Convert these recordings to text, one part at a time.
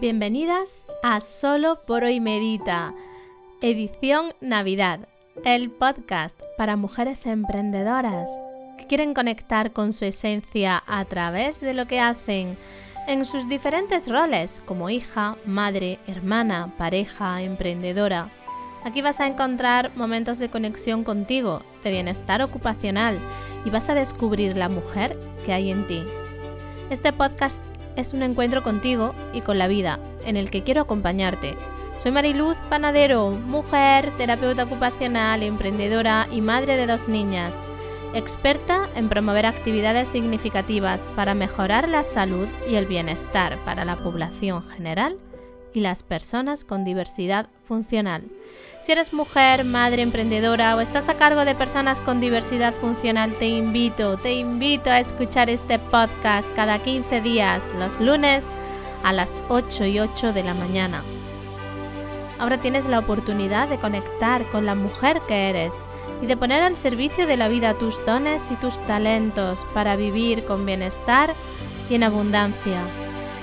Bienvenidas a Solo por hoy Medita, edición Navidad, el podcast para mujeres emprendedoras que quieren conectar con su esencia a través de lo que hacen en sus diferentes roles como hija, madre, hermana, pareja, emprendedora. Aquí vas a encontrar momentos de conexión contigo, de bienestar ocupacional y vas a descubrir la mujer que hay en ti. Este podcast es un encuentro contigo y con la vida, en el que quiero acompañarte. Soy Mariluz Panadero, mujer, terapeuta ocupacional, emprendedora y madre de dos niñas, experta en promover actividades significativas para mejorar la salud y el bienestar para la población general y las personas con diversidad funcional. Si eres mujer, madre, emprendedora o estás a cargo de personas con diversidad funcional, te invito, te invito a escuchar este podcast cada 15 días, los lunes a las 8 y 8 de la mañana. Ahora tienes la oportunidad de conectar con la mujer que eres y de poner al servicio de la vida tus dones y tus talentos para vivir con bienestar y en abundancia.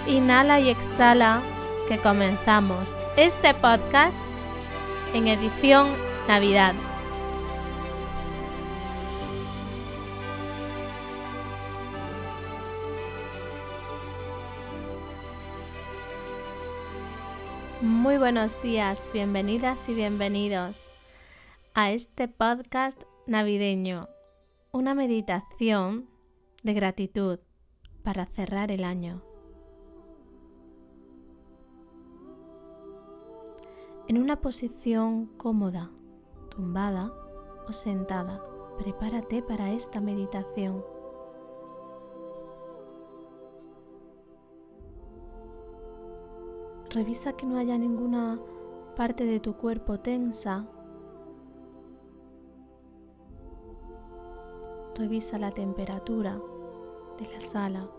Inhala y exhala que comenzamos este podcast en edición Navidad. Muy buenos días, bienvenidas y bienvenidos a este podcast navideño, una meditación de gratitud para cerrar el año. En una posición cómoda, tumbada o sentada, prepárate para esta meditación. Revisa que no haya ninguna parte de tu cuerpo tensa. Revisa la temperatura de la sala.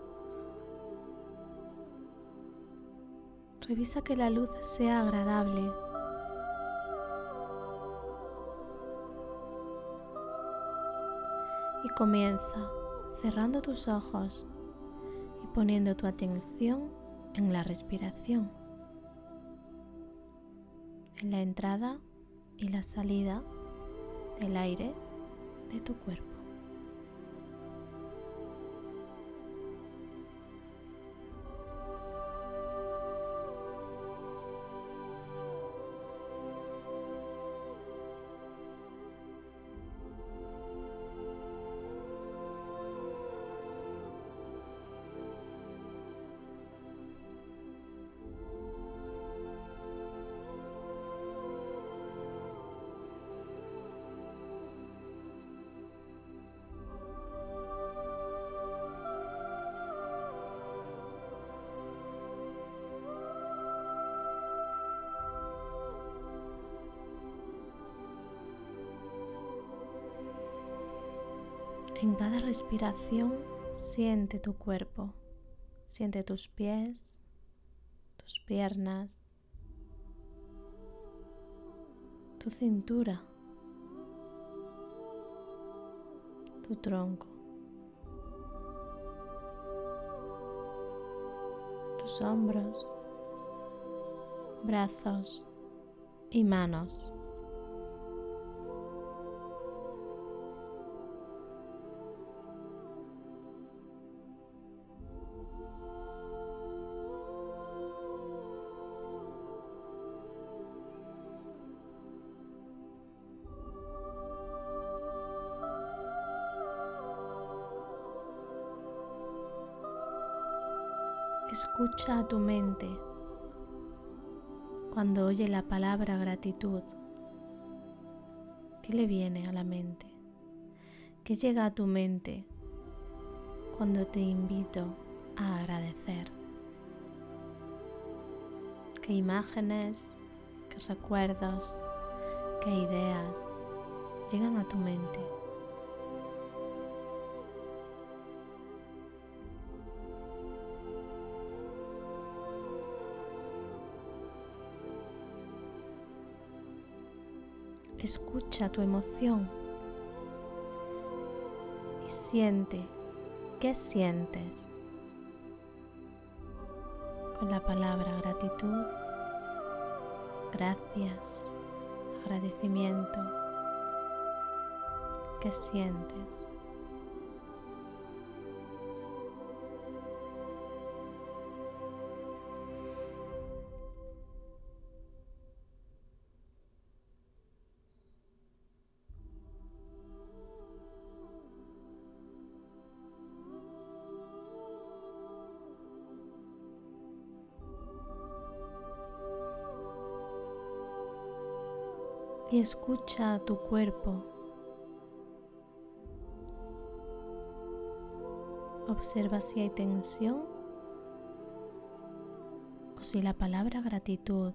Revisa que la luz sea agradable. Comienza cerrando tus ojos y poniendo tu atención en la respiración en la entrada y la salida del aire de tu cuerpo. En cada respiración siente tu cuerpo, siente tus pies, tus piernas, tu cintura, tu tronco, tus hombros, brazos y manos. Escucha a tu mente cuando oye la palabra gratitud. ¿Qué le viene a la mente? ¿Qué llega a tu mente cuando te invito a agradecer? ¿Qué imágenes, qué recuerdos, qué ideas llegan a tu mente? Escucha tu emoción y siente qué sientes con la palabra gratitud, gracias, agradecimiento que sientes. Y escucha tu cuerpo. Observa si hay tensión o si la palabra gratitud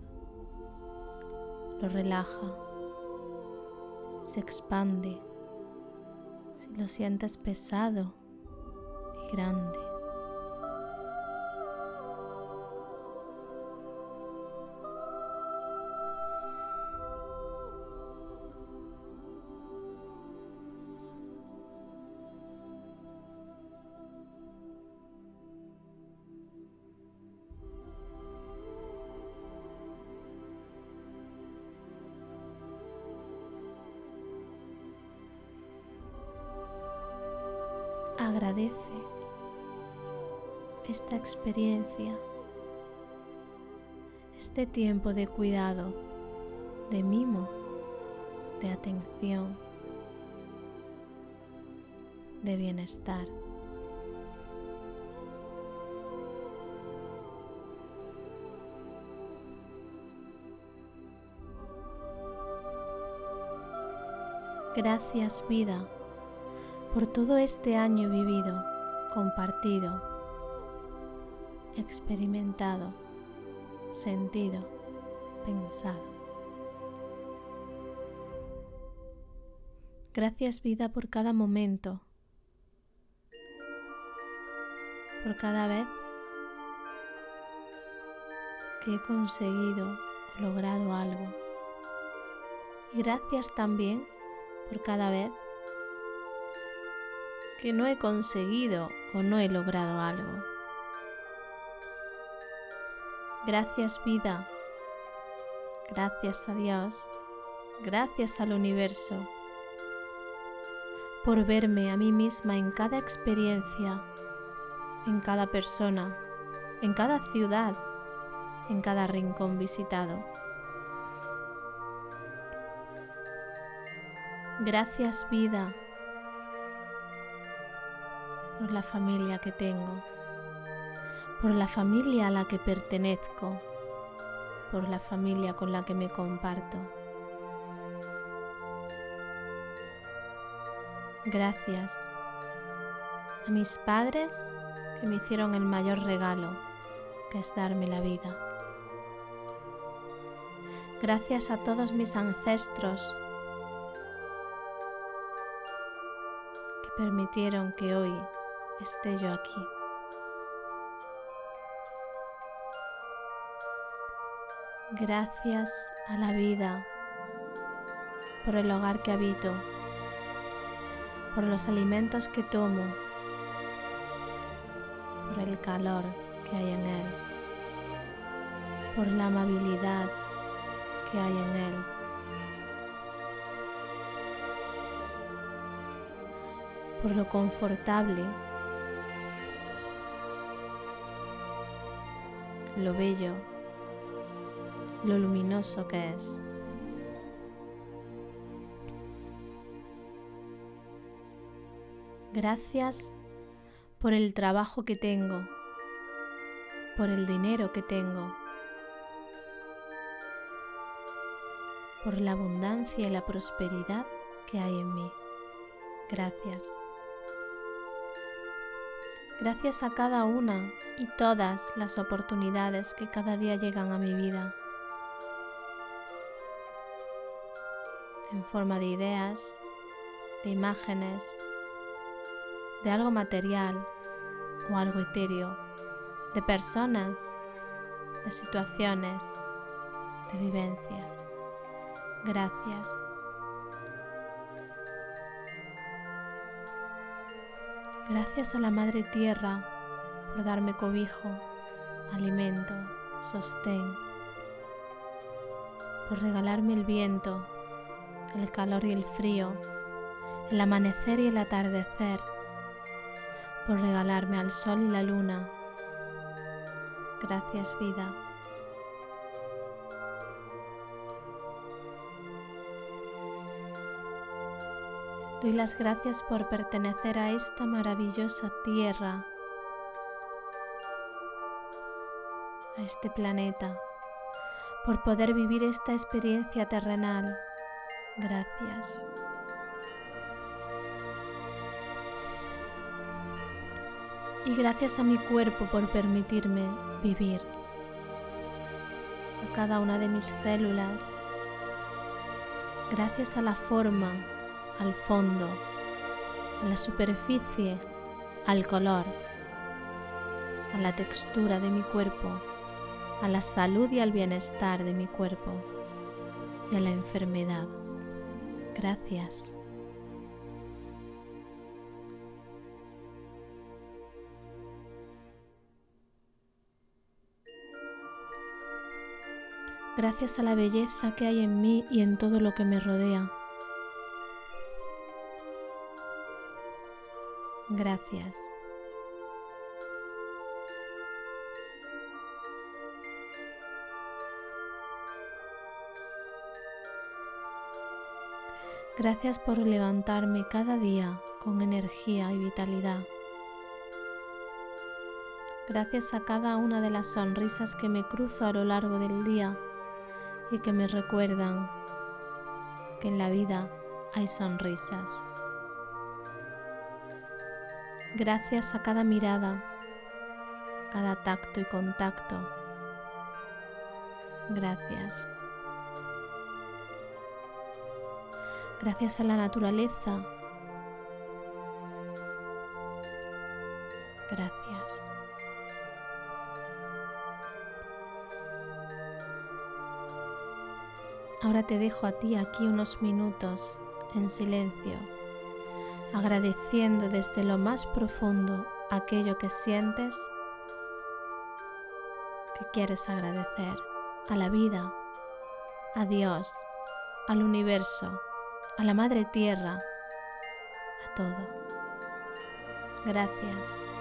lo relaja, se expande, si lo sientes pesado y grande. Agradece esta experiencia, este tiempo de cuidado, de mimo, de atención, de bienestar. Gracias vida por todo este año vivido, compartido, experimentado, sentido, pensado. Gracias vida por cada momento, por cada vez que he conseguido logrado algo. Y gracias también por cada vez que no he conseguido o no he logrado algo. Gracias vida, gracias a Dios, gracias al universo por verme a mí misma en cada experiencia, en cada persona, en cada ciudad, en cada rincón visitado. Gracias vida por la familia que tengo, por la familia a la que pertenezco, por la familia con la que me comparto. Gracias a mis padres que me hicieron el mayor regalo, que es darme la vida. Gracias a todos mis ancestros que permitieron que hoy esté yo aquí. Gracias a la vida por el hogar que habito, por los alimentos que tomo, por el calor que hay en él, por la amabilidad que hay en él. por lo confortable lo bello, lo luminoso que es. Gracias por el trabajo que tengo, por el dinero que tengo, por la abundancia y la prosperidad que hay en mí. Gracias. Gracias a cada una y todas las oportunidades que cada día llegan a mi vida. En forma de ideas, de imágenes, de algo material o algo etéreo, de personas, de situaciones, de vivencias. Gracias. Gracias a la Madre Tierra por darme cobijo, alimento, sostén, por regalarme el viento, el calor y el frío, el amanecer y el atardecer, por regalarme al sol y la luna. Gracias vida. Doy las gracias por pertenecer a esta maravillosa tierra, a este planeta, por poder vivir esta experiencia terrenal. Gracias. Y gracias a mi cuerpo por permitirme vivir. A cada una de mis células. Gracias a la forma al fondo, a la superficie, al color, a la textura de mi cuerpo, a la salud y al bienestar de mi cuerpo y a la enfermedad. Gracias. Gracias a la belleza que hay en mí y en todo lo que me rodea. Gracias. Gracias por levantarme cada día con energía y vitalidad. Gracias a cada una de las sonrisas que me cruzo a lo largo del día y que me recuerdan que en la vida hay sonrisas. Gracias a cada mirada, cada tacto y contacto. Gracias. Gracias a la naturaleza. Gracias. Ahora te dejo a ti aquí unos minutos en silencio agradeciendo desde lo más profundo aquello que sientes que quieres agradecer a la vida, a Dios, al universo, a la Madre Tierra, a todo. Gracias.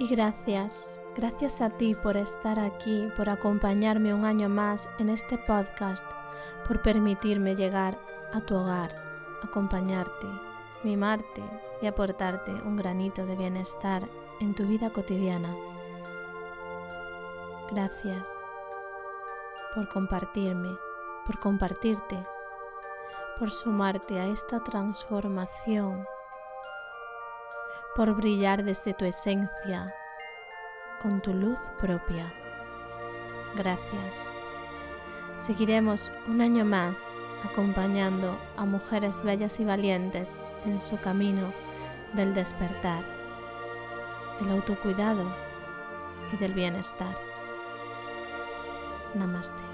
Y gracias, gracias a ti por estar aquí, por acompañarme un año más en este podcast, por permitirme llegar a tu hogar, acompañarte, mimarte y aportarte un granito de bienestar en tu vida cotidiana. Gracias por compartirme, por compartirte, por sumarte a esta transformación por brillar desde tu esencia con tu luz propia. Gracias. Seguiremos un año más acompañando a mujeres bellas y valientes en su camino del despertar, del autocuidado y del bienestar. Namaste.